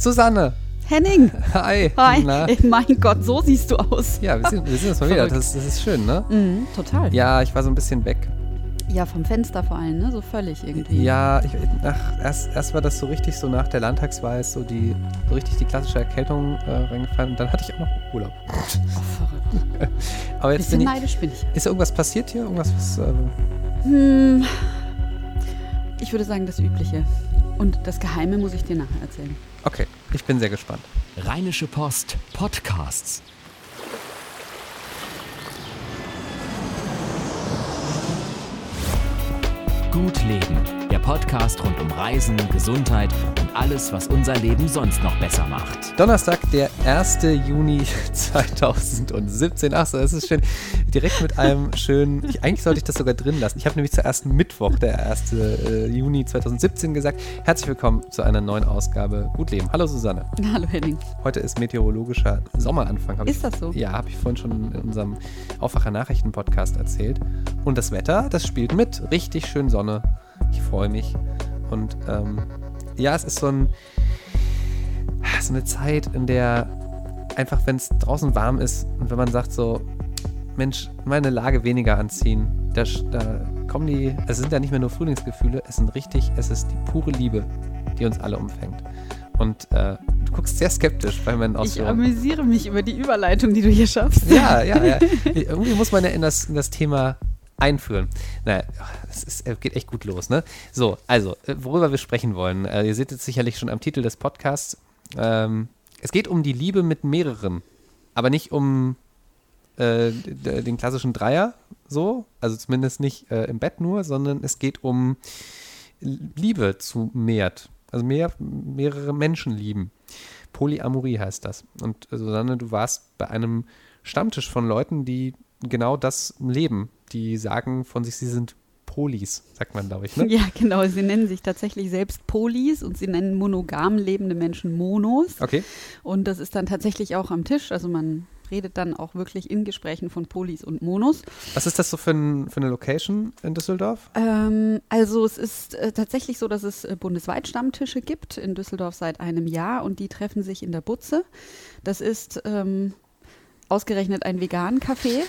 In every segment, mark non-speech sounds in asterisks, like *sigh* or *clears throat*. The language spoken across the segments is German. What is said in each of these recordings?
Susanne. Henning. Hi. Hi. Na? Mein Gott, so siehst du aus. Ja, wir sehen, wir sehen uns mal wieder. Das, das ist schön, ne? Mhm, total. Ja, ich war so ein bisschen weg. Ja, vom Fenster vor allem, ne? So völlig irgendwie. Ja, ich, ach, erst, erst war das so richtig so nach der Landtagswahl so die so richtig die klassische Erkältung äh, reingefallen. Und dann hatte ich auch noch Urlaub. Oh, verrückt. *laughs* Aber jetzt Bisschen bin ich. neidisch bin ich. Ist irgendwas passiert hier? Irgendwas, was. Äh, Hm, ich würde sagen, das Übliche. Und das Geheime muss ich dir nachher erzählen. Okay, ich bin sehr gespannt. Rheinische Post Podcasts. Gut Leben, Podcast rund um Reisen, Gesundheit und alles, was unser Leben sonst noch besser macht. Donnerstag, der 1. Juni *laughs* 2017. Ach so, das ist schön. Direkt mit einem schönen. Ich, eigentlich sollte ich das sogar drin lassen. Ich habe nämlich zuerst Mittwoch, der 1. äh, Juni 2017 gesagt. Herzlich willkommen zu einer neuen Ausgabe Gut Leben. Hallo Susanne. Hallo Henning. Heute ist meteorologischer Sommeranfang. hab ich- Ist das so? Ja, habe ich vorhin schon in unserem Aufwacher Nachrichten Podcast erzählt. Und das Wetter, das spielt mit. Richtig schön Sonne. Ich freue mich. Und ähm, ja, es ist so, ein, so eine Zeit, in der einfach, wenn es draußen warm ist und wenn man sagt so, Mensch, meine Lage weniger anziehen, da, da kommen die, es sind ja nicht mehr nur Frühlingsgefühle, es sind richtig, es ist die pure Liebe, die uns alle umfängt. Und äh, du guckst sehr skeptisch bei meinen Ich Ausführungen. amüsiere mich über die Überleitung, die du hier schaffst. Ja, ja, ja. Irgendwie muss man ja in das, in das Thema einführen. Naja, es äh, geht echt gut los, ne? So, also, äh, worüber wir sprechen wollen. Äh, ihr seht jetzt sicherlich schon am Titel des Podcasts. Ähm, es geht um die Liebe mit mehreren, aber nicht um äh, den klassischen Dreier, so, also zumindest nicht äh, im Bett nur, sondern es geht um Liebe zu mehrt. Also mehr, mehrere Menschen lieben. Polyamorie heißt das. Und äh, Susanne, du warst bei einem Stammtisch von Leuten, die genau das leben. Die sagen von sich, sie sind Polis, sagt man, glaube ich. Ne? *laughs* Ja, genau. Sie nennen sich tatsächlich selbst Polis und sie nennen monogam lebende Menschen Monos. Okay. Und das ist dann tatsächlich auch am Tisch. Also man redet dann auch wirklich in Gesprächen von Polis und Monos. Was ist das so für, ein, für eine Location in Düsseldorf? Ähm, also es ist äh, tatsächlich so, dass es äh, bundesweit Stammtische gibt, in Düsseldorf seit einem Jahr und die treffen sich in der Butze. Das ist ähm, ausgerechnet ein vegan Café.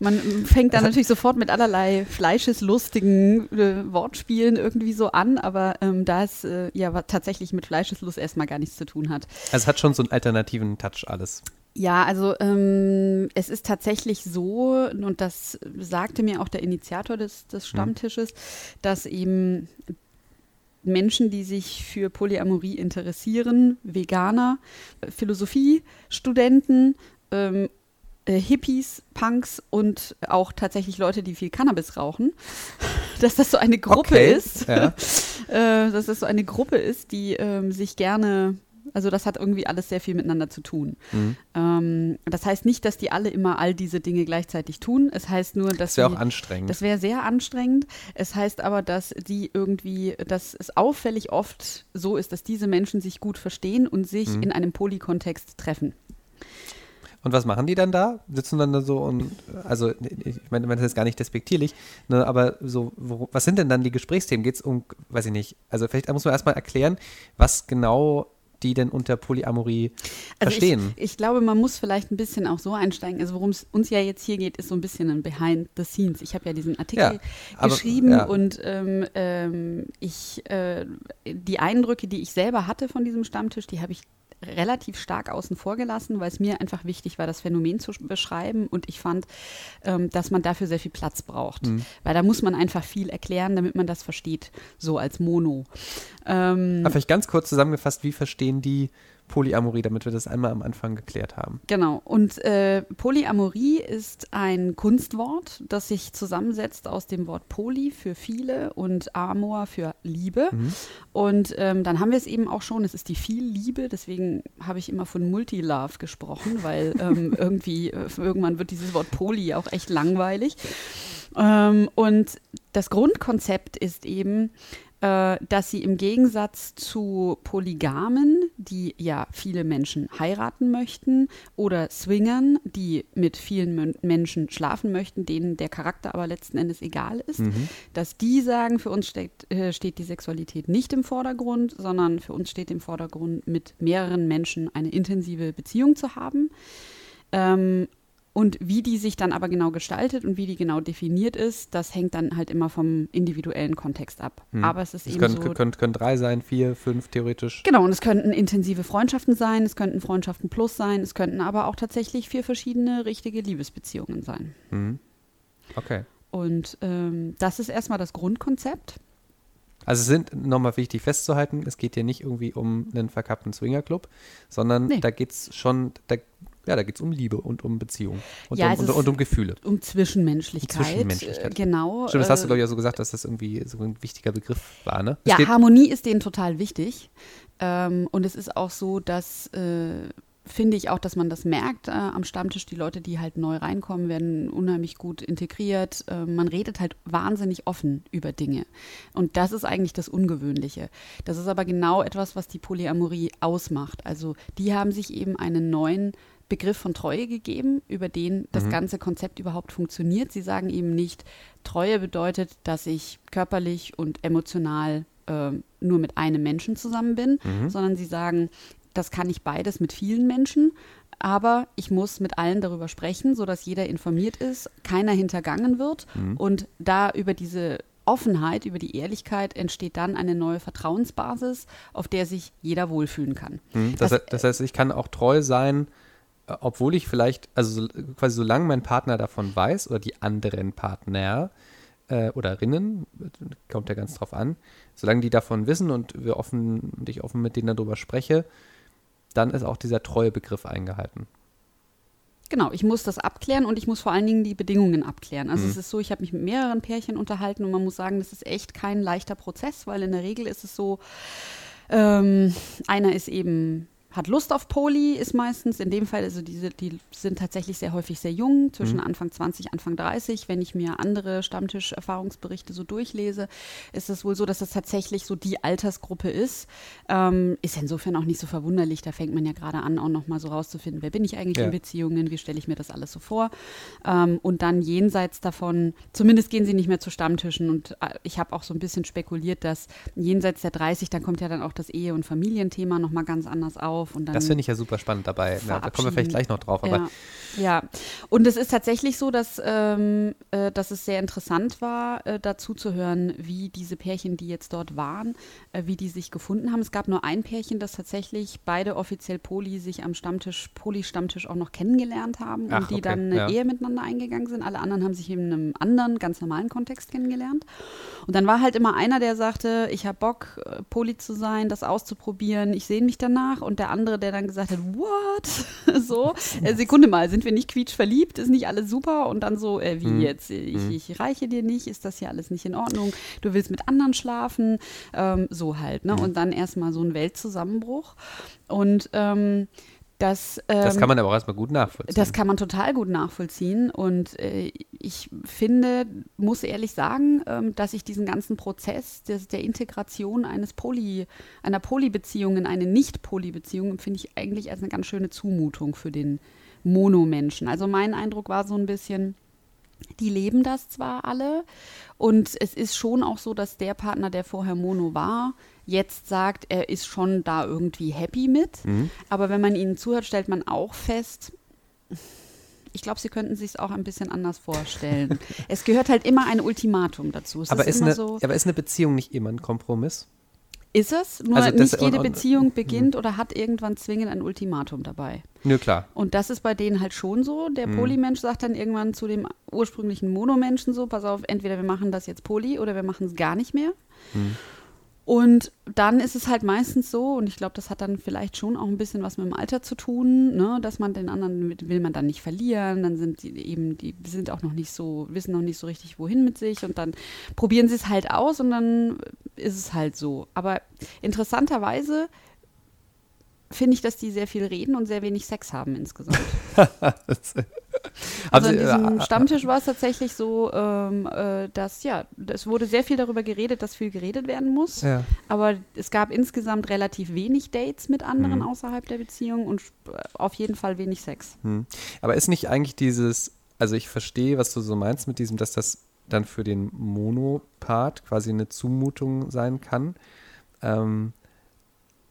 Man fängt dann natürlich sofort mit allerlei fleischeslustigen äh, Wortspielen irgendwie so an, aber ähm, da es äh, ja tatsächlich mit Fleischeslust erstmal gar nichts zu tun hat. Also es hat schon so einen alternativen Touch alles. Ja, also ähm, es ist tatsächlich so, und das sagte mir auch der Initiator des, des Stammtisches, dass eben Menschen, die sich für Polyamorie interessieren, Veganer, Philosophiestudenten, ähm, äh, Hippies, Punks und auch tatsächlich Leute, die viel Cannabis rauchen, *laughs* dass das so eine Gruppe Okay, ist, ja. *laughs* äh, dass das so eine Gruppe ist, die ähm, sich gerne, also das hat irgendwie alles sehr viel miteinander zu tun. Mhm. Ähm, das heißt nicht, dass die alle immer all diese Dinge gleichzeitig tun. Es heißt nur, dass Das wäre auch anstrengend. das wäre sehr anstrengend. Es heißt aber, dass die irgendwie, dass es auffällig oft so ist, dass diese Menschen sich gut verstehen und sich Mhm. in einem Polykontext treffen. Und was machen die dann da? Sitzen dann da so und, also ich meine, das ist jetzt gar nicht despektierlich, ne, aber so, wo, was sind denn dann die Gesprächsthemen? Geht es um, weiß ich nicht, also vielleicht muss man erstmal erklären, was genau die denn unter Polyamorie verstehen. Also Ich, ich glaube, man muss vielleicht ein bisschen auch so einsteigen. Also worum es uns ja jetzt hier geht, ist so ein bisschen ein Behind the Scenes. Ich habe ja diesen Artikel Ja, aber- geschrieben ja. und ähm, ähm, ich äh, die Eindrücke, die ich selber hatte von diesem Stammtisch, die habe ich relativ stark außen vor gelassen, weil es mir einfach wichtig war, das Phänomen zu sch- beschreiben und ich fand, ähm, dass man dafür sehr viel Platz braucht, Mhm. weil da muss man einfach viel erklären, damit man das versteht, so als Mono. Ähm, Aber vielleicht ganz kurz zusammengefasst, wie verstehen die Polyamorie, damit wir das einmal am Anfang geklärt haben? Genau. Und äh, Polyamorie ist ein Kunstwort, das sich zusammensetzt aus dem Wort Poly für viele und Amor für Liebe. Und ähm, dann haben wir es eben auch schon, es ist die Vielliebe, deswegen habe ich immer von Multilove gesprochen, weil *laughs* ähm, irgendwie, äh, irgendwann wird dieses Wort Poly auch echt langweilig. Ähm, und das Grundkonzept ist eben, dass sie im Gegensatz zu Polygamen, die ja viele Menschen heiraten möchten, oder Swingern, die mit vielen Men Menschen schlafen möchten, denen der Charakter aber letzten Endes egal ist, Mhm. dass die sagen, für uns steht, äh, steht die Sexualität nicht im Vordergrund, sondern für uns steht im Vordergrund, mit mehreren Menschen eine intensive Beziehung zu haben. Ähm, und wie die sich dann aber genau gestaltet und wie die genau definiert ist, das hängt dann halt immer vom individuellen Kontext ab. Hm. Aber es ist Es eben können, so. können, können drei sein, vier, fünf theoretisch. Genau, und es könnten intensive Freundschaften sein, es könnten Freundschaften plus sein, es könnten aber auch tatsächlich vier verschiedene richtige Liebesbeziehungen sein. Mhm. Okay. Und ähm, das ist erstmal das Grundkonzept. Also es sind nochmal wichtig festzuhalten, es geht hier nicht irgendwie um einen verkappten Swingerclub, sondern Nee. da geht es schon, da, ja, da geht es um Liebe und um Beziehung und, Ja, um, und, und um Gefühle. Um Zwischenmenschlichkeit. Zwischenmenschlichkeit. Äh, genau. Stimmt, das hast du, äh, glaube ich, auch so gesagt, dass das irgendwie so ein wichtiger Begriff war, ne? Es Ja, Harmonie ist denen total wichtig. Ähm, und es ist auch so, dass, äh, finde ich auch, dass man das merkt äh, am Stammtisch. Die Leute, die halt neu reinkommen, werden unheimlich gut integriert. Äh, man redet halt wahnsinnig offen über Dinge. Und das ist eigentlich das Ungewöhnliche. Das ist aber genau etwas, was die Polyamorie ausmacht. Also die haben sich eben einen neuen Begriff von Treue gegeben, über den das ganze Konzept überhaupt funktioniert. Sie sagen eben nicht, Treue bedeutet, dass ich körperlich und emotional ähm, nur mit einem Menschen zusammen bin, sondern sie sagen, das kann ich beides mit vielen Menschen, aber ich muss mit allen darüber sprechen, sodass jeder informiert ist, keiner hintergangen wird und da über diese Offenheit, über die Ehrlichkeit entsteht dann eine neue Vertrauensbasis, auf der sich jeder wohlfühlen kann. Mhm. das, das- das heißt, ich kann auch treu sein, äh, obwohl ich vielleicht, also so, quasi solange mein Partner davon weiß oder die anderen Partner äh, oder Rinnen, kommt ja ganz drauf an, solange die davon wissen und wir offen und ich offen mit denen darüber spreche, dann ist auch dieser Treuebegriff eingehalten. Genau, ich muss das abklären und ich muss vor allen Dingen die Bedingungen abklären. Also Mhm. es ist so, ich habe mich mit mehreren Pärchen unterhalten und man muss sagen, das ist echt kein leichter Prozess, weil in der Regel ist es so, ähm, einer ist eben hat Lust auf Poli, ist meistens in dem Fall, also diese, die sind tatsächlich sehr häufig sehr jung, zwischen Anfang 20, Anfang 30. Wenn ich mir andere Stammtisch-Erfahrungsberichte so durchlese, ist es wohl so, dass das tatsächlich so die Altersgruppe ist. Ähm, ist insofern auch nicht so verwunderlich, da fängt man ja gerade an, auch nochmal so rauszufinden, wer bin ich eigentlich Ja. in Beziehungen, wie stelle ich mir das alles so vor. Ähm, und dann jenseits davon, zumindest gehen sie nicht mehr zu Stammtischen und äh, ich habe auch so ein bisschen spekuliert, dass jenseits der 30, dann kommt ja dann auch das Ehe- und Familienthema nochmal ganz anders auf. Und dann Das finde ich ja super spannend dabei. Ja, da kommen wir vielleicht gleich noch drauf, aber ja, ja, und es ist tatsächlich so, dass, ähm, äh, dass es sehr interessant war, äh, dazu zu hören, wie diese Pärchen, die jetzt dort waren, äh, wie die sich gefunden haben. Es gab nur ein Pärchen, das tatsächlich beide offiziell Poli sich am Stammtisch, Poli-Stammtisch auch noch kennengelernt haben Ach, und die okay, dann eine ja. Ehe miteinander eingegangen sind. Alle anderen haben sich in einem anderen, ganz normalen Kontext kennengelernt. Und dann war halt immer einer, der sagte, ich habe Bock, äh, Poli zu sein, das auszuprobieren, ich sehe mich danach. Und der andere, der dann gesagt hat, what? *laughs* so, äh, Sekunde mal, sind wir nicht quietschverliebt? Ist nicht alles super? Und dann so, äh, wie Mhm. jetzt? Ich, ich reiche dir nicht, ist das hier alles nicht in Ordnung? Du willst mit anderen schlafen? Ähm, so halt, Mhm. ne? Und dann erstmal so ein Weltzusammenbruch. Und ähm, das, ähm, das kann man aber auch erstmal gut nachvollziehen. das kann man total gut nachvollziehen und äh, ich finde, muss ehrlich sagen, ähm, dass ich diesen ganzen Prozess des, der Integration eines Poly, einer Polybeziehung in eine Nicht-Poly-Beziehung empfinde ich eigentlich als eine ganz schöne Zumutung für den Monomenschen. Also mein Eindruck war so ein bisschen, die leben das zwar alle und es ist schon auch so, dass der Partner, der vorher Mono war, jetzt sagt, er ist schon da irgendwie happy mit. Mhm. Aber wenn man ihnen zuhört, stellt man auch fest, ich glaube, sie könnten sich es auch ein bisschen anders vorstellen. *laughs* es gehört halt immer ein Ultimatum dazu. Es aber, ist ist eine, so, aber ist eine Beziehung nicht immer ein Kompromiss? Ist es? Nur Also nicht jede und- Beziehung beginnt oder hat irgendwann zwingend ein Ultimatum dabei. Nö, klar. Und das ist bei denen halt schon so. Der Mhm. Polymensch sagt dann irgendwann zu dem ursprünglichen Monomenschen so, pass auf, entweder wir machen das jetzt Poly oder wir machen es gar nicht mehr. Mhm. Und dann ist es halt meistens so, und ich glaube, das hat dann vielleicht schon auch ein bisschen was mit dem Alter zu tun, ne, dass man den anderen will man dann nicht verlieren, dann sind die eben, die sind auch noch nicht so, wissen noch nicht so richtig, wohin mit sich und dann probieren sie es halt aus und dann ist es halt so. Aber interessanterweise finde ich, dass die sehr viel reden und sehr wenig Sex haben insgesamt. *laughs* Also Haben an diesem äh, Stammtisch war es tatsächlich so, ähm, äh, dass ja, es wurde sehr viel darüber geredet, dass viel geredet werden muss. Ja. Aber es gab insgesamt relativ wenig Dates mit anderen Mhm. außerhalb der Beziehung und äh, auf jeden Fall wenig Sex. Hm. Aber ist nicht eigentlich dieses, also ich verstehe, was du so meinst mit diesem, dass das dann für den Monopart quasi eine Zumutung sein kann. Ähm,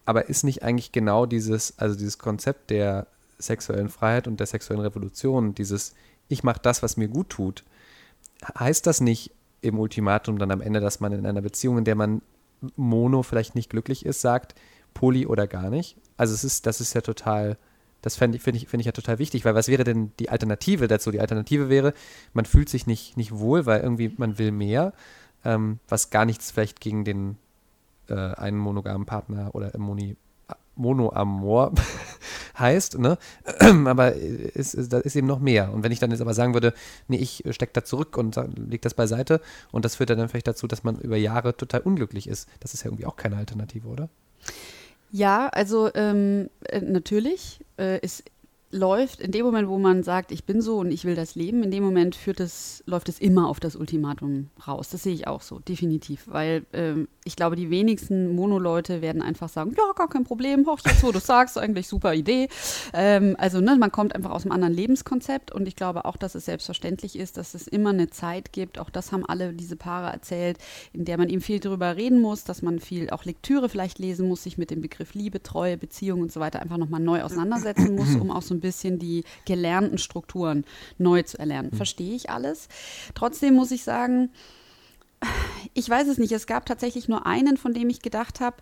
aber ist nicht eigentlich genau dieses, also dieses Konzept der sexuellen Freiheit und der sexuellen Revolution, dieses ich mache das, was mir gut tut, heißt das nicht im Ultimatum dann am Ende, dass man in einer Beziehung, in der man mono vielleicht nicht glücklich ist, sagt, poly oder gar nicht? Also es ist, das ist ja total, das finde ich, finde ich, finde ich ja total wichtig, weil was wäre denn die Alternative dazu? Die Alternative wäre, man fühlt sich nicht, nicht wohl, weil irgendwie man will mehr, ähm, was gar nichts vielleicht gegen den äh, einen monogamen Partner oder Moni, Monoamor *laughs* heißt, ne? *clears throat* aber es, es, da ist eben noch mehr. Und wenn ich dann jetzt aber sagen würde, nee, ich stecke da zurück und lege das beiseite und das führt dann vielleicht dazu, dass man über Jahre total unglücklich ist, das ist ja irgendwie auch keine Alternative, oder? Ja, also ähm, äh, natürlich. Äh, es läuft in dem Moment, wo man sagt, ich bin so und ich will das leben, in dem Moment führt es, läuft es immer auf das Ultimatum raus. Das sehe ich auch so, definitiv. Weil ähm, ich glaube, die wenigsten Mono-Leute werden einfach sagen, ja, gar kein Problem, hoch wo du *laughs* sagst, eigentlich super Idee. Ähm, also ne, man kommt einfach aus einem anderen Lebenskonzept und ich glaube auch, dass es selbstverständlich ist, dass es immer eine Zeit gibt, auch das haben alle diese Paare erzählt, in der man eben viel darüber reden muss, dass man viel auch Lektüre vielleicht lesen muss, sich mit dem Begriff Liebe, Treue, Beziehung und so weiter einfach nochmal neu auseinandersetzen muss, um auch so ein bisschen die gelernten Strukturen neu zu erlernen. Verstehe ich alles. Trotzdem muss ich sagen, ich weiß es nicht. Es gab tatsächlich nur einen, von dem ich gedacht habe,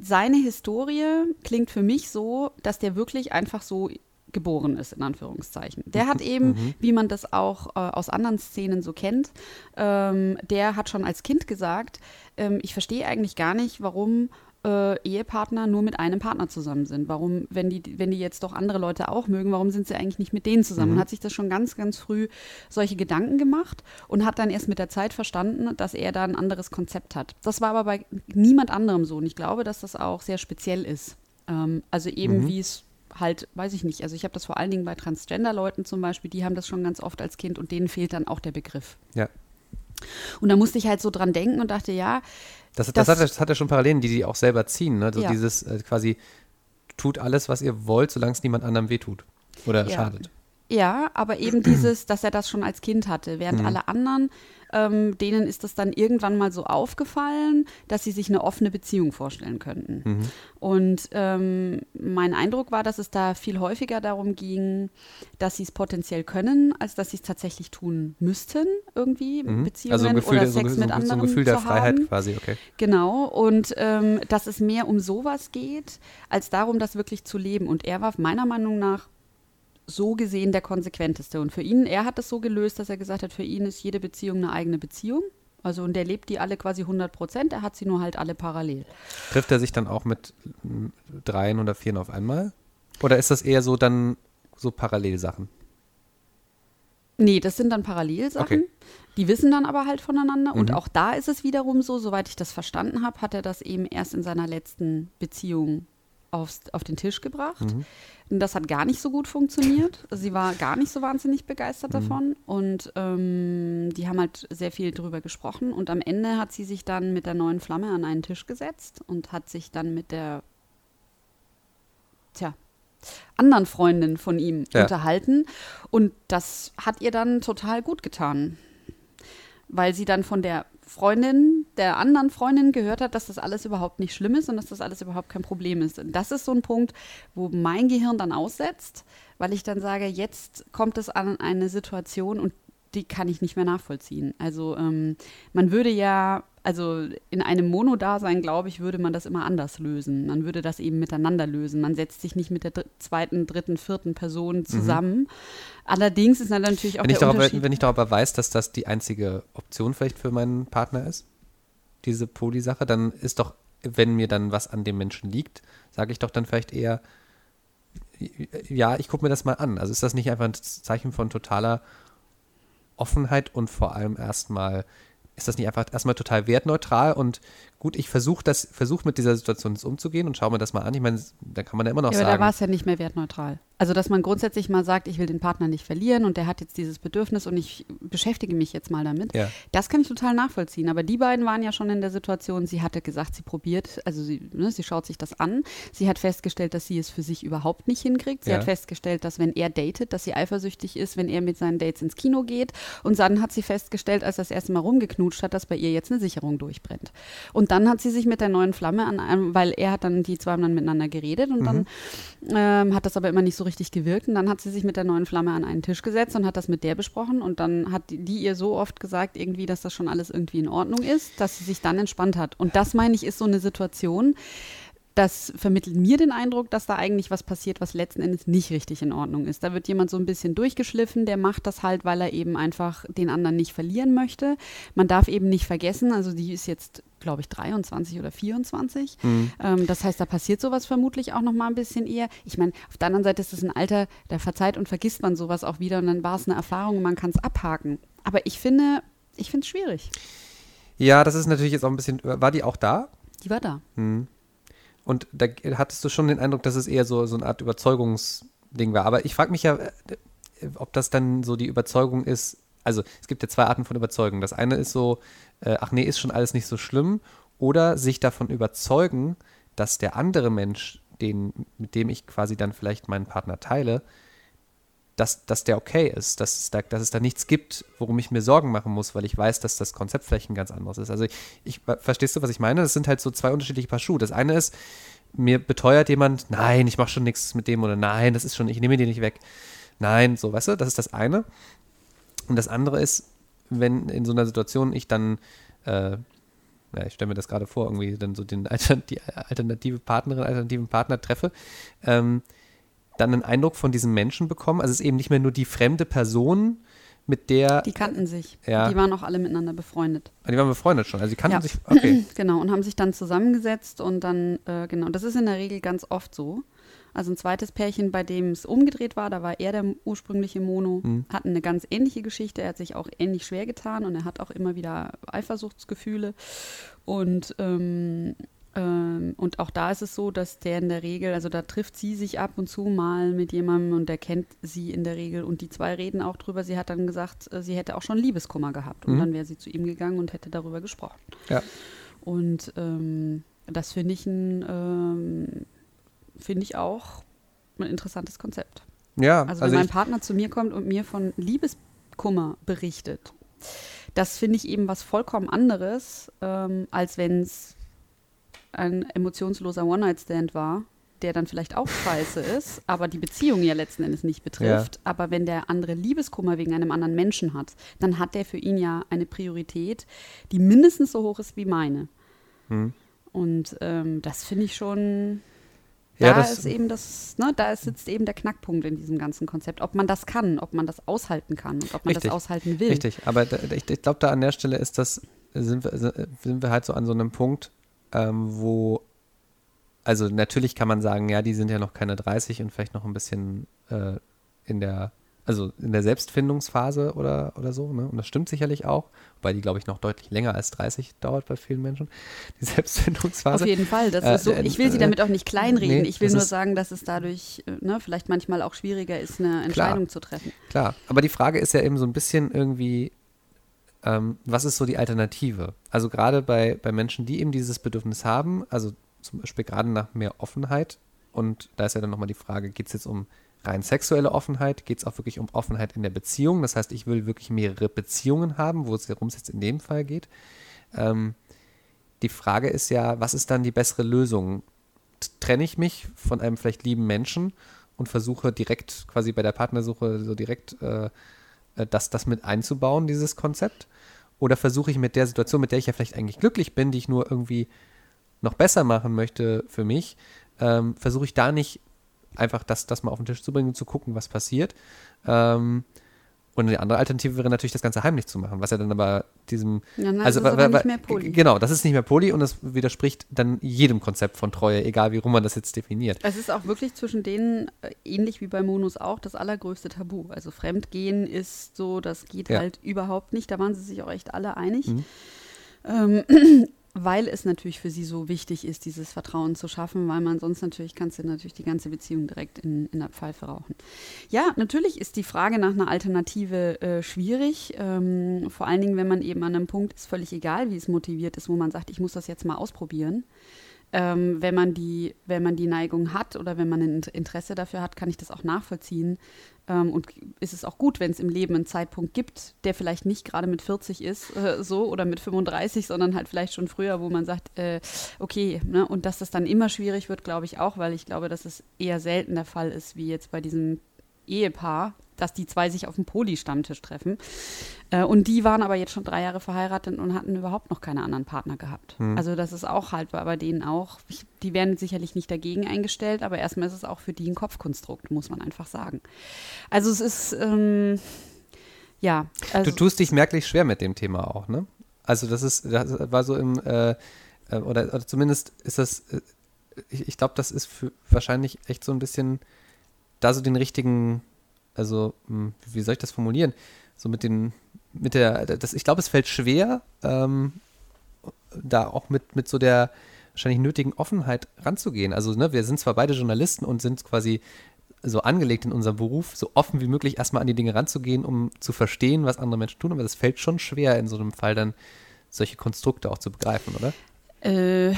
seine Historie klingt für mich so, dass der wirklich einfach so geboren ist, in Anführungszeichen. Der hat eben, wie man das auch äh, aus anderen Szenen so kennt, ähm, der hat schon als Kind gesagt, ähm, ich verstehe eigentlich gar nicht, warum äh, Ehepartner nur mit einem Partner zusammen sind. Warum, wenn die, wenn die jetzt doch andere Leute auch mögen, warum sind sie eigentlich nicht mit denen zusammen? Und hat sich das schon ganz, ganz früh solche Gedanken gemacht und hat dann erst mit der Zeit verstanden, dass er da ein anderes Konzept hat. Das war aber bei niemand anderem so. Und ich glaube, dass das auch sehr speziell ist. Ähm, also eben wie es halt, weiß ich nicht, also ich habe das vor allen Dingen bei Transgender-Leuten zum Beispiel, die haben das schon ganz oft als Kind und denen fehlt dann auch der Begriff. Ja. Und da musste ich halt so dran denken und dachte, ja, Das, das, Das- hat, das hat ja schon Parallelen, die die auch selber ziehen. Ne? So Ja. dieses äh, quasi, tut alles, was ihr wollt, solange es niemand anderem wehtut oder Ja. schadet. Ja, aber eben dieses, dass er das schon als Kind hatte, während Mhm. alle anderen, ähm, denen ist das dann irgendwann mal so aufgefallen, dass sie sich eine offene Beziehung vorstellen könnten. Mhm. Und ähm, mein Eindruck war, dass es da viel häufiger darum ging, dass sie es potenziell können, als dass sie es tatsächlich tun müssten, irgendwie, Mhm. Beziehungen Also ein Gefühl, oder der- so, Sex so, mit so anderen ein Gefühl der Freiheit haben. quasi, okay. Genau, und ähm, dass es mehr um sowas geht, als darum, das wirklich zu leben. Und er war meiner Meinung nach so gesehen der konsequenteste. Und für ihn, er hat das so gelöst, dass er gesagt hat, für ihn ist jede Beziehung eine eigene Beziehung. Also und der lebt die alle quasi 100 Prozent, er hat sie nur halt alle parallel. Trifft er sich dann auch mit dreien oder vieren auf einmal? Oder ist das eher so dann so Parallelsachen? Nee, das sind dann Parallelsachen. Okay. Die wissen dann aber halt voneinander. Und Mhm. auch da ist es wiederum so, soweit ich das verstanden habe, hat er das eben erst in seiner letzten Beziehung aufs, auf den Tisch gebracht. Mhm. Das hat gar nicht so gut funktioniert. *laughs* Sie war gar nicht so wahnsinnig begeistert Mhm. davon. Und ähm, die haben halt sehr viel drüber gesprochen. Und am Ende hat sie sich dann mit der neuen Flamme an einen Tisch gesetzt und hat sich dann mit der tja, anderen Freundin von ihm Ja. unterhalten. Und das hat ihr dann total gut getan. Weil sie dann von der Freundin, der anderen Freundin gehört hat, dass das alles überhaupt nicht schlimm ist und dass das alles überhaupt kein Problem ist. Und das ist so ein Punkt, wo mein Gehirn dann aussetzt, weil ich dann sage, jetzt kommt es an eine Situation und die kann ich nicht mehr nachvollziehen. Also ähm, man würde ja, also in einem Mono-Dasein, glaube ich, würde man das immer anders lösen. Man würde das eben miteinander lösen. Man setzt sich nicht mit der dr zweiten, dritten, vierten Person zusammen. Allerdings ist dann natürlich auch Wenn ich, der darüber, Unterschied. wenn ich darüber weiß, dass das die einzige Option vielleicht für meinen Partner ist, diese Poly-Sache, dann ist doch, wenn mir dann was an dem Menschen liegt, sage ich doch dann vielleicht eher, ja, ich gucke mir das mal an. Also ist das nicht einfach ein Zeichen von totaler Offenheit und vor allem erstmal, ist das nicht einfach erstmal total wertneutral und gut, ich versuche das, versuche mit dieser Situation jetzt umzugehen und schaue mir das mal an. Ich meine, da kann man ja immer noch ja, aber da war sagen. es ja nicht mehr wertneutral. Also, dass man grundsätzlich mal sagt, ich will den Partner nicht verlieren und der hat jetzt dieses Bedürfnis und ich beschäftige mich jetzt mal damit. Ja. Das kann ich total nachvollziehen. Aber die beiden waren ja schon in der Situation, sie hatte gesagt, sie probiert, also sie, ne, sie schaut sich das an. Sie hat festgestellt, dass sie es für sich überhaupt nicht hinkriegt. Sie Ja. hat festgestellt, dass wenn er datet, dass sie eifersüchtig ist, wenn er mit seinen Dates ins Kino geht. Und dann hat sie festgestellt, als er das erste Mal rumgeknutscht hat, dass bei ihr jetzt eine Sicherung durchbrennt. Und dann hat sie sich mit der neuen Flamme an einem, weil er hat dann, die zwei haben dann miteinander geredet und dann ähm, hat das aber immer nicht so richtig gewirkt. Und dann hat sie sich mit der neuen Flamme an einen Tisch gesetzt und hat das mit der besprochen. Und dann hat die, die ihr so oft gesagt, irgendwie, dass das schon alles irgendwie in Ordnung ist, dass sie sich dann entspannt hat. Und das, meine ich, ist so eine Situation, das vermittelt mir den Eindruck, dass da eigentlich was passiert, was letzten Endes nicht richtig in Ordnung ist. Da wird jemand so ein bisschen durchgeschliffen, der macht das halt, weil er eben einfach den anderen nicht verlieren möchte. Man darf eben nicht vergessen, also die ist jetzt, glaube ich, 23 oder 24. Ähm, das heißt, da passiert sowas vermutlich auch noch mal ein bisschen eher. Ich meine, auf der anderen Seite ist es ein Alter, da verzeiht und vergisst man sowas auch wieder und dann war es eine Erfahrung und man kann es abhaken. Aber ich finde, ich finde es schwierig. Ja, das ist natürlich jetzt auch ein bisschen. War die auch da? Die war da. Und da hattest du schon den Eindruck, dass es eher so, so eine Art Überzeugungsding war. Aber ich frage mich ja, äh, ob das dann so die Überzeugung ist. Also es gibt ja zwei Arten von Überzeugung. Das eine ist so, äh, ach nee, ist schon alles nicht so schlimm. Oder sich davon überzeugen, dass der andere Mensch, den, mit dem ich quasi dann vielleicht meinen Partner teile, dass, dass der okay ist, dass es, da, dass es da nichts gibt, worum ich mir Sorgen machen muss, weil ich weiß, dass das Konzept vielleicht ein ganz anderes ist. Also ich, ich verstehst du, was ich meine? Das sind halt so zwei unterschiedliche Paar Schuhe. Das eine ist, mir beteuert jemand, nein, ich mache schon nichts mit dem oder nein, das ist schon, ich nehme den nicht weg. Nein, so, weißt du, das ist das eine. Und das andere ist, wenn in so einer Situation ich dann, äh, ja, ich stelle mir das gerade vor, irgendwie dann so den Alter, die alternative Partnerin, alternativen Partner treffe, ähm, dann einen Eindruck von diesem Menschen bekommen. Also es ist eben nicht mehr nur die fremde Person, mit der, Die kannten sich. Ja. Die waren auch alle miteinander befreundet. Ah, die waren befreundet schon, also die kannten Ja. sich, okay. *clears throat* Genau, und haben sich dann zusammengesetzt und dann, äh, genau, das ist in der Regel ganz oft so. Also ein zweites Pärchen, bei dem es umgedreht war, da war er der ursprüngliche Mono, Mhm. hatten eine ganz ähnliche Geschichte. Er hat sich auch ähnlich schwer getan und er hat auch immer wieder Eifersuchtsgefühle. Und, ähm, ähm, und auch da ist es so, dass der in der Regel, also da trifft sie sich ab und zu mal mit jemandem und der kennt sie in der Regel und die zwei reden auch drüber. Sie hat dann gesagt, äh, sie hätte auch schon Liebeskummer gehabt und Mhm. dann wäre sie zu ihm gegangen und hätte darüber gesprochen. Ja. Und ähm, das finde ich ein, ähm, finde ich auch ein interessantes Konzept. Ja, Also, also, wenn mein ich, Partner zu mir kommt und mir von Liebeskummer berichtet, das finde ich eben was vollkommen anderes, ähm, als wenn es ein emotionsloser One-Night-Stand war, der dann vielleicht auch scheiße ist, aber die Beziehung ja letzten Endes nicht betrifft. Aber wenn der andere Liebeskummer wegen einem anderen Menschen hat, dann hat der für ihn ja eine Priorität, die mindestens so hoch ist wie meine. Hm. Und ähm, das finde ich schon. Ja, da das- ist eben das, ne, da sitzt eben der Knackpunkt in diesem ganzen Konzept, ob man das kann, ob man das aushalten kann und ob man Richtig. das aushalten will. Richtig, aber da, ich, ich glaube, da an der Stelle ist das, sind wir, sind wir halt so an so einem Punkt, ähm, wo, also natürlich kann man sagen, ja, die sind ja noch keine 30 und vielleicht noch ein bisschen äh, in der, also in der Selbstfindungsphase oder, oder so, ne? Und das stimmt sicherlich auch, wobei die, glaube ich, noch deutlich länger als 30 dauert bei vielen Menschen, die *laughs* Selbstfindungsphase. Auf jeden Fall. Das Äh, ist so, ich will sie äh, damit auch nicht kleinreden. nee, ich will nur ist- sagen, dass es dadurch äh, ne, vielleicht manchmal auch schwieriger ist, eine Entscheidung zu treffen. Klar, aber die Frage ist ja eben so ein bisschen irgendwie, ähm, was ist so die Alternative? Also gerade bei, bei Menschen, die eben dieses Bedürfnis haben, also zum Beispiel gerade nach mehr Offenheit, und da ist ja dann nochmal die Frage, geht es jetzt um rein sexuelle Offenheit, geht es auch wirklich um Offenheit in der Beziehung? Das heißt, ich will wirklich mehrere Beziehungen haben, wo es es jetzt in dem Fall geht. Ähm, die Frage ist ja, was ist dann die bessere Lösung? Trenne ich mich von einem vielleicht lieben Menschen und versuche direkt quasi bei der Partnersuche so direkt äh, äh, das, das mit einzubauen, dieses Konzept? Oder versuche ich mit der Situation, mit der ich ja vielleicht eigentlich glücklich bin, die ich nur irgendwie noch besser machen möchte für mich, ähm, versuche ich da nicht einfach das, das mal auf den Tisch zu bringen und zu gucken, was passiert. Ähm, und die andere Alternative wäre natürlich, das Ganze heimlich zu machen, was ja dann aber diesem. Ja, na, also, das ist nicht mehr Poly. Genau, das ist nicht mehr Poly und das widerspricht dann jedem Konzept von Treue, egal wie rum man das jetzt definiert. Es ist auch wirklich zwischen denen, äh, ähnlich wie bei Monos auch, das allergrößte Tabu. Also Fremdgehen ist so, das geht Ja. halt überhaupt nicht. Da waren sie sich auch echt alle einig. Mhm. Ähm, *clears throat* weil es natürlich für sie so wichtig ist, dieses Vertrauen zu schaffen, weil man sonst natürlich kannst du natürlich die ganze Beziehung direkt in, in der Pfeife rauchen. Ja, natürlich ist die Frage nach einer Alternative äh, schwierig, ähm, vor allen Dingen, wenn man eben an einem Punkt ist, völlig egal, wie es motiviert ist, wo man sagt, ich muss das jetzt mal ausprobieren. Ähm, wenn, man die, wenn man die Neigung hat oder wenn man ein Interesse dafür hat, kann ich das auch nachvollziehen. Ähm, und ist es auch gut, wenn es im Leben einen Zeitpunkt gibt, der vielleicht nicht gerade mit 40 ist, äh, so oder mit 35, sondern halt vielleicht schon früher, wo man sagt, äh, okay, ne? und dass das dann immer schwierig wird, glaube ich auch, weil ich glaube, dass es eher selten der Fall ist, wie jetzt bei diesem Ehepaar, dass die zwei sich auf dem Poli-Stammtisch treffen. Äh, und die waren aber jetzt schon drei Jahre verheiratet und hatten überhaupt noch keine anderen Partner gehabt. Mhm. Also das ist auch halt bei denen auch, ich, die werden sicherlich nicht dagegen eingestellt, aber erstmal ist es auch für die ein Kopfkonstrukt, muss man einfach sagen. Also es ist, ähm, ja. Also du tust dich merklich schwer mit dem Thema auch, ne? Also das ist, das war so im, äh, äh oder, oder, zumindest ist das, äh, ich, ich glaube, das ist für wahrscheinlich echt so ein bisschen da so den richtigen also hm, wie soll ich das formulieren? So mit den, mit der, das, ich glaube, es fällt schwer, ähm, da auch mit, mit so der wahrscheinlich nötigen Offenheit ranzugehen. Also, ne, wir sind zwar beide Journalisten und sind quasi so angelegt in unserem Beruf, so offen wie möglich erstmal an die Dinge ranzugehen, um zu verstehen, was andere Menschen tun, aber das fällt schon schwer, in so einem Fall dann solche Konstrukte auch zu begreifen, oder? Äh,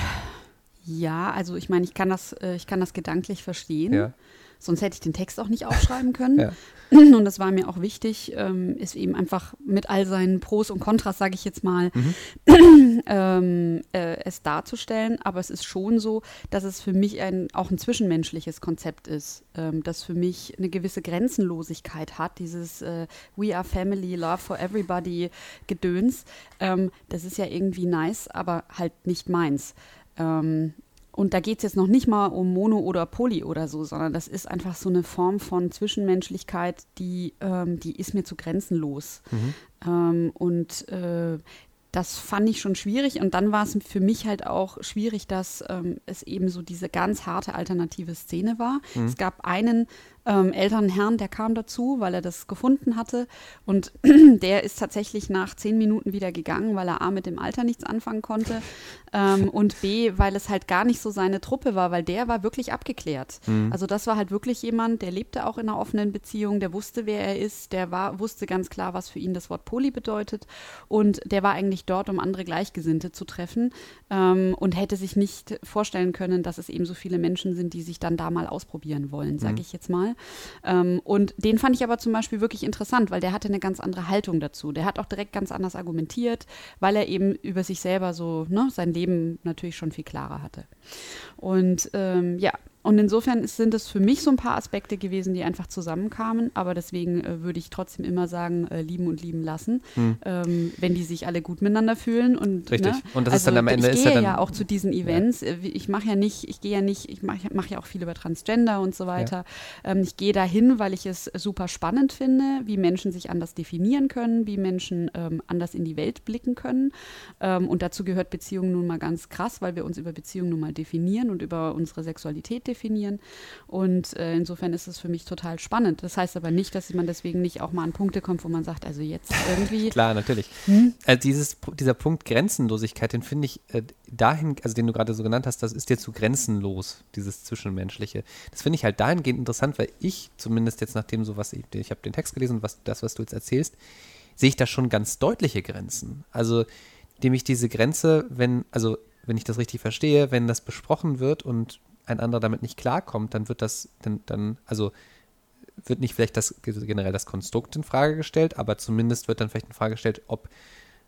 ja, also ich meine, ich kann das, äh, ich kann das gedanklich verstehen. Ja. Sonst hätte ich den Text auch nicht aufschreiben können. *laughs* ja. Und das war mir auch wichtig, ähm, ist eben einfach mit all seinen Pros und Kontras, sage ich jetzt mal, mhm. *clears throat* ähm, äh, es darzustellen. Aber es ist schon so, dass es für mich ein, auch ein zwischenmenschliches Konzept ist, ähm, das für mich eine gewisse Grenzenlosigkeit hat. Dieses äh, We are family, love for everybody Gedöns. Ähm, das ist ja irgendwie nice, aber halt nicht meins. Ähm, und da geht es jetzt noch nicht mal um Mono oder Poly oder so, sondern das ist einfach so eine Form von Zwischenmenschlichkeit, die, ähm, die ist mir zu grenzenlos. Mhm. Ähm, und äh, das fand ich schon schwierig. Und dann war es für mich halt auch schwierig, dass ähm, es eben so diese ganz harte alternative Szene war. Mhm. Es gab einen ähm, älteren Herrn, der kam dazu, weil er das gefunden hatte. Und *clears throat* der ist tatsächlich nach zehn Minuten wieder gegangen, weil er A mit dem Alter nichts anfangen konnte ähm, *laughs* und B, weil es halt gar nicht so seine Truppe war, weil der war wirklich abgeklärt. Mhm. Also das war halt wirklich jemand, der lebte auch in einer offenen Beziehung, der wusste, wer er ist, der war, wusste ganz klar, was für ihn das Wort Poli bedeutet und der war eigentlich dort, um andere Gleichgesinnte zu treffen ähm, und hätte sich nicht vorstellen können, dass es eben so viele Menschen sind, die sich dann da mal ausprobieren wollen, sage mhm. ich jetzt mal. Ähm, und den fand ich aber zum Beispiel wirklich interessant, weil der hatte eine ganz andere Haltung dazu. Der hat auch direkt ganz anders argumentiert, weil er eben über sich selber so, ne, sein Leben natürlich schon viel klarer hatte. Und ähm, ja, und insofern sind es für mich so ein paar Aspekte gewesen, die einfach zusammenkamen. Aber deswegen äh, würde ich trotzdem immer sagen, äh, lieben und lieben lassen, hm. ähm, wenn die sich alle gut miteinander fühlen. Und, Richtig. Ne? Und das also, ist dann am Ende. Ich gehe ja, ja auch zu diesen Events. Ja. Äh, ich mache ja nicht, ich gehe ja nicht, ich mache mach ja auch viel über Transgender und so weiter. Ja. Ähm, ich gehe dahin, weil ich es super spannend finde, wie Menschen sich anders definieren können, wie Menschen ähm, anders in die Welt blicken können. Ähm, und dazu gehört Beziehung nun mal ganz krass, weil wir uns über Beziehungen nun mal definieren und über unsere Sexualität definieren definieren. Und äh, insofern ist es für mich total spannend. Das heißt aber nicht, dass man deswegen nicht auch mal an Punkte kommt, wo man sagt, also jetzt irgendwie. *laughs* Klar, natürlich. Hm? Also dieses, dieser Punkt Grenzenlosigkeit, den finde ich äh, dahin, also den du gerade so genannt hast, das ist dir zu grenzenlos, dieses Zwischenmenschliche. Das finde ich halt dahingehend interessant, weil ich zumindest jetzt nachdem so was, ich, ich habe den Text gelesen, was das, was du jetzt erzählst, sehe ich da schon ganz deutliche Grenzen. Also, nämlich diese Grenze, wenn, also wenn ich das richtig verstehe, wenn das besprochen wird und ein anderer damit nicht klarkommt, dann wird das, dann, dann, also wird nicht vielleicht das generell das Konstrukt in Frage gestellt, aber zumindest wird dann vielleicht in Frage gestellt, ob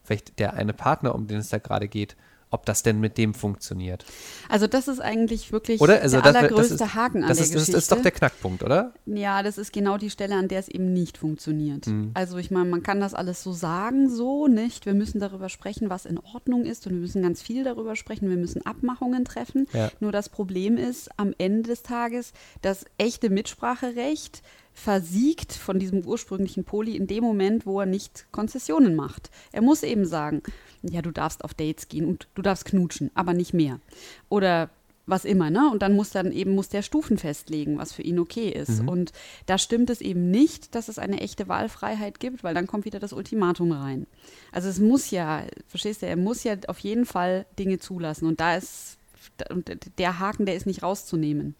vielleicht der eine Partner, um den es da gerade geht, ob das denn mit dem funktioniert. Also das ist eigentlich wirklich oder? Also der das, allergrößte das ist, Haken an das der ist, Geschichte. Das ist doch der Knackpunkt, oder? Ja, das ist genau die Stelle, an der es eben nicht funktioniert. Mhm. Also ich meine, man kann das alles so sagen, so nicht. Wir müssen darüber sprechen, was in Ordnung ist und wir müssen ganz viel darüber sprechen. Wir müssen Abmachungen treffen. Ja. Nur das Problem ist am Ende des Tages, das echte Mitspracherecht versiegt von diesem ursprünglichen Poli in dem Moment, wo er nicht Konzessionen macht. Er muss eben sagen, ja, du darfst auf Dates gehen und du darfst knutschen, aber nicht mehr. Oder was immer, ne? Und dann muss dann eben muss der Stufen festlegen, was für ihn okay ist. Mhm. Und da stimmt es eben nicht, dass es eine echte Wahlfreiheit gibt, weil dann kommt wieder das Ultimatum rein. Also es muss ja, verstehst du, er muss ja auf jeden Fall Dinge zulassen. Und da ist und der Haken, der ist nicht rauszunehmen.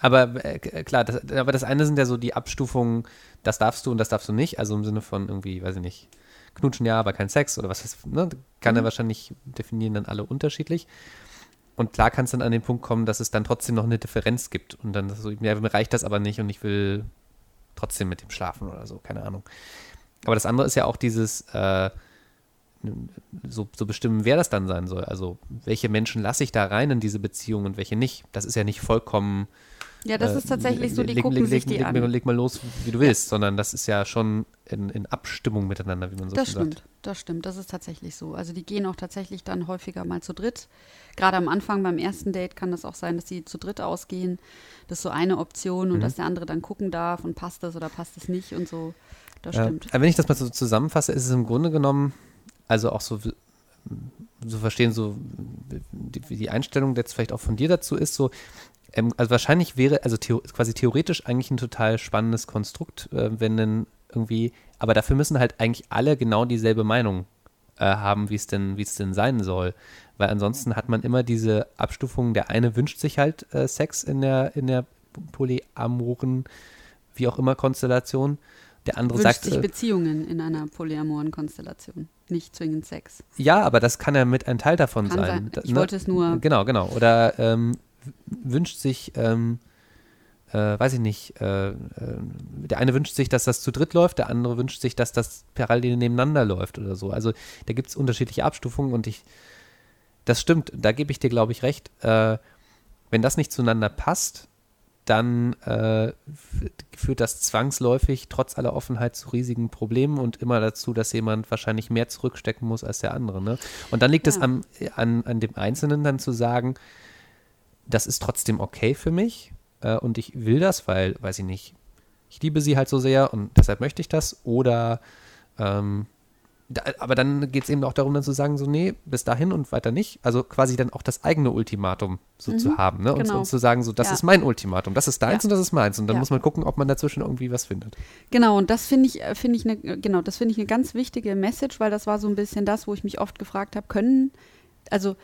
Aber äh, klar, das, aber das eine sind ja so die Abstufungen, das darfst du und das darfst du nicht. Also im Sinne von irgendwie, weiß ich nicht, knutschen ja, aber kein Sex oder was ist, ne? Kann Mhm. er wahrscheinlich definieren dann alle unterschiedlich. Und klar kann es dann an den Punkt kommen, dass es dann trotzdem noch eine Differenz gibt und dann so, ja, mir reicht das aber nicht und ich will trotzdem mit dem schlafen oder so, keine Ahnung. Aber das andere ist ja auch dieses, äh, so, so bestimmen, wer das dann sein soll. Also welche Menschen lasse ich da rein in diese Beziehung und welche nicht. Das ist ja nicht vollkommen Ja, das äh, ist tatsächlich so, die leg, gucken leg, sich leg, die leg, an. Leg, leg mal los, wie du willst, sondern das ist ja schon in, in Abstimmung miteinander, wie man so Das schön stimmt, sagt. das stimmt, das ist tatsächlich so. Also die gehen auch tatsächlich dann häufiger mal zu dritt. Gerade am Anfang beim ersten Date kann das auch sein, dass sie zu dritt ausgehen. Das ist so eine Option und Mhm. dass der andere dann gucken darf und passt das oder passt es nicht und so. Das Ja, stimmt. wenn ich das mal so zusammenfasse, ist es im Grunde genommen, also auch so, so verstehen, so die, wie die Einstellung jetzt vielleicht auch von dir dazu ist, so, ähm, also wahrscheinlich wäre, also theo, quasi theoretisch eigentlich ein total spannendes Konstrukt, äh, wenn denn irgendwie, aber dafür müssen halt eigentlich alle genau dieselbe Meinung äh, haben, wie es denn, wie es denn sein soll. Weil ansonsten hat man immer diese Abstufung, der eine wünscht sich halt äh, Sex in der, in der polyamoren, wie auch immer, Konstellation. Der andere Wünscht sagt, sich äh, Beziehungen in einer polyamoren Konstellation, nicht zwingend Sex. ja, aber das kann ja mit ein Teil davon Kann sein. sein. Ich wollte es nur- Genau, genau. Oder ähm, wünscht sich, ähm, äh, weiß ich nicht, äh, äh, der eine wünscht sich, dass das zu dritt läuft, der andere wünscht sich, dass das parallel nebeneinander läuft oder so. Also da gibt es unterschiedliche Abstufungen und ich, das stimmt, da gebe ich dir, glaube ich, recht. Äh, wenn das nicht zueinander passt, dann äh, führt das zwangsläufig trotz aller Offenheit zu riesigen Problemen und immer dazu, dass jemand wahrscheinlich mehr zurückstecken muss als der andere. Ne? Und dann liegt es Ja. am, an, an dem Einzelnen dann zu sagen, das ist trotzdem okay für mich äh, und ich will das, weil, weiß ich nicht, ich liebe sie halt so sehr und deshalb möchte ich das. Oder ähm, da, aber dann geht es eben auch darum, dann zu sagen, so, nee, bis dahin und weiter nicht. Also quasi dann auch das eigene Ultimatum so zu haben, ne? Und, genau. und zu sagen, so, das Ja. ist mein Ultimatum, das ist deins Ja. und das ist meins. Und dann Ja. muss man gucken, ob man dazwischen irgendwie was findet. Genau, und das finde ich, äh, finde ich, ne, genau, das finde ich eine ganz wichtige Message, weil das war so ein bisschen das, wo ich mich oft gefragt habe, können, also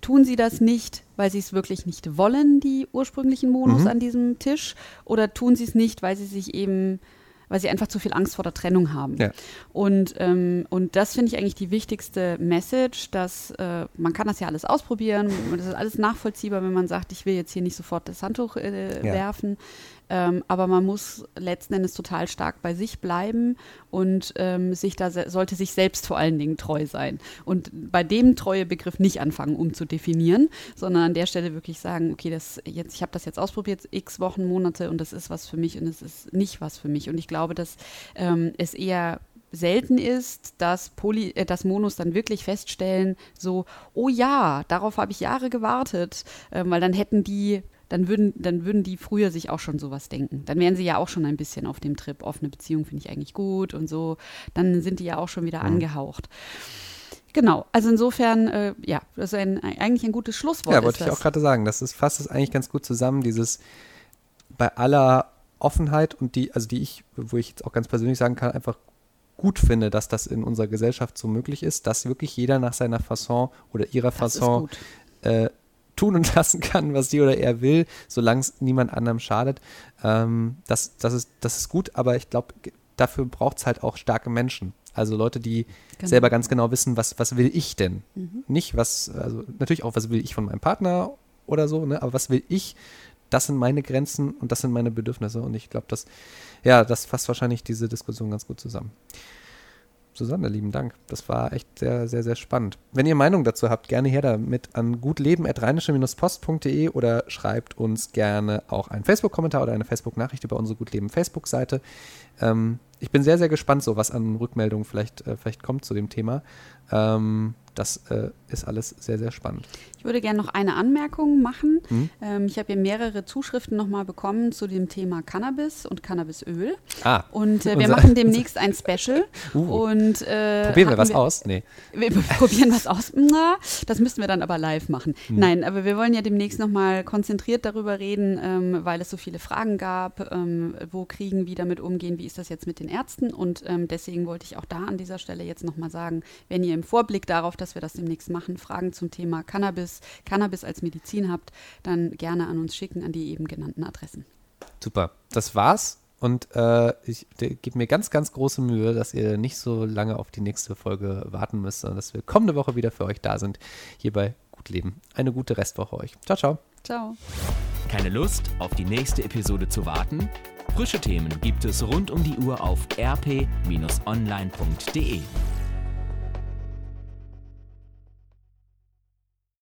tun sie das nicht, weil sie es wirklich nicht wollen, die ursprünglichen Monos Mhm. an diesem Tisch, oder tun sie es nicht, weil sie sich eben, weil sie einfach zu viel Angst vor der Trennung haben. Ja. Und, ähm, und das finde ich eigentlich die wichtigste Message, dass äh, man kann das ja alles ausprobieren, das ist alles nachvollziehbar, wenn man sagt, ich will jetzt hier nicht sofort das Handtuch äh, Ja. werfen, ähm, aber man muss letzten Endes total stark bei sich bleiben und ähm, sich da sollte sich selbst vor allen Dingen treu sein. Und bei dem Treuebegriff nicht anfangen umzudefinieren, sondern an der Stelle wirklich sagen, okay, das jetzt, ich habe das jetzt ausprobiert, x Wochen, Monate und das ist was für mich und es ist nicht was für mich. Und ich glaube, dass ähm, es eher selten ist, dass, Poly, äh, dass Monos dann wirklich feststellen, so, oh ja, darauf habe ich Jahre gewartet, ähm, weil dann hätten die, dann würden, dann würden die früher sich auch schon sowas denken. Dann wären sie ja auch schon ein bisschen auf dem Trip, offene Beziehung finde ich eigentlich gut und so. Dann sind die ja auch schon wieder Mhm. angehaucht. Genau, also insofern, äh, ja, das ist ein, eigentlich ein gutes Schlusswort. ja, wollte ich das. auch gerade sagen. Das ist, fasst es eigentlich ganz gut zusammen, dieses bei aller Offenheit und die, also die ich, wo ich jetzt auch ganz persönlich sagen kann, einfach gut finde, dass das in unserer Gesellschaft so möglich ist, dass wirklich jeder nach seiner Fasson oder ihrer Das Fasson äh, tun und *laughs* lassen kann, was sie oder er will, solange es niemand anderem schadet. Ähm, das, das, ist, das ist gut, aber ich glaube, dafür braucht es halt auch starke Menschen. Also Leute, die Genau. selber ganz genau wissen, was, was will ich denn? Mhm. Nicht was, also natürlich auch, was will ich von meinem Partner oder so, ne? aber was will ich? Das sind meine Grenzen und das sind meine Bedürfnisse. Und ich glaube, das, ja, das fasst wahrscheinlich diese Diskussion ganz gut zusammen. Susanne, lieben Dank. Das war echt sehr, sehr, sehr spannend. Wenn ihr Meinung dazu habt, gerne her damit an gutleben.rheinische-post.de oder schreibt uns gerne auch einen Facebook-Kommentar oder eine Facebook-Nachricht über unsere Gutleben Facebook-Seite. Ähm, ich bin sehr, sehr gespannt, so was an Rückmeldungen vielleicht, äh, vielleicht kommt zu dem Thema. Ähm, das äh, ist alles sehr, sehr spannend. Ich würde gerne noch eine Anmerkung machen. Mhm. Ähm, ich habe hier mehrere Zuschriften nochmal bekommen zu dem Thema Cannabis und Cannabisöl. Ah. Und äh, wir machen *laughs* demnächst ein Special. Uh. Und, äh, probieren wir was wir, aus? Nee. *laughs* Wir probieren was aus. Na, das müssten wir dann aber live machen. Mhm. Nein, aber wir wollen ja demnächst nochmal konzentriert darüber reden, ähm, weil es so viele Fragen gab. Ähm, wo kriegen, wie damit umgehen, wie ist das jetzt mit den Ärzten? Und ähm, deswegen wollte ich auch da an dieser Stelle jetzt nochmal sagen, wenn ihr im Vorblick darauf, dass wir das demnächst machen, Fragen zum Thema Cannabis Cannabis, als Medizin habt, dann gerne an uns schicken, an die eben genannten Adressen. Super, das war's. Und äh, ich gebe mir ganz, ganz große Mühe, dass ihr nicht so lange auf die nächste Folge warten müsst, sondern dass wir kommende Woche wieder für euch da sind, hier bei Gut Leben. Eine gute Restwoche euch. Ciao, ciao. Ciao. Keine Lust, auf die nächste Episode zu warten? Frische Themen gibt es rund um die Uhr auf rp-online.de.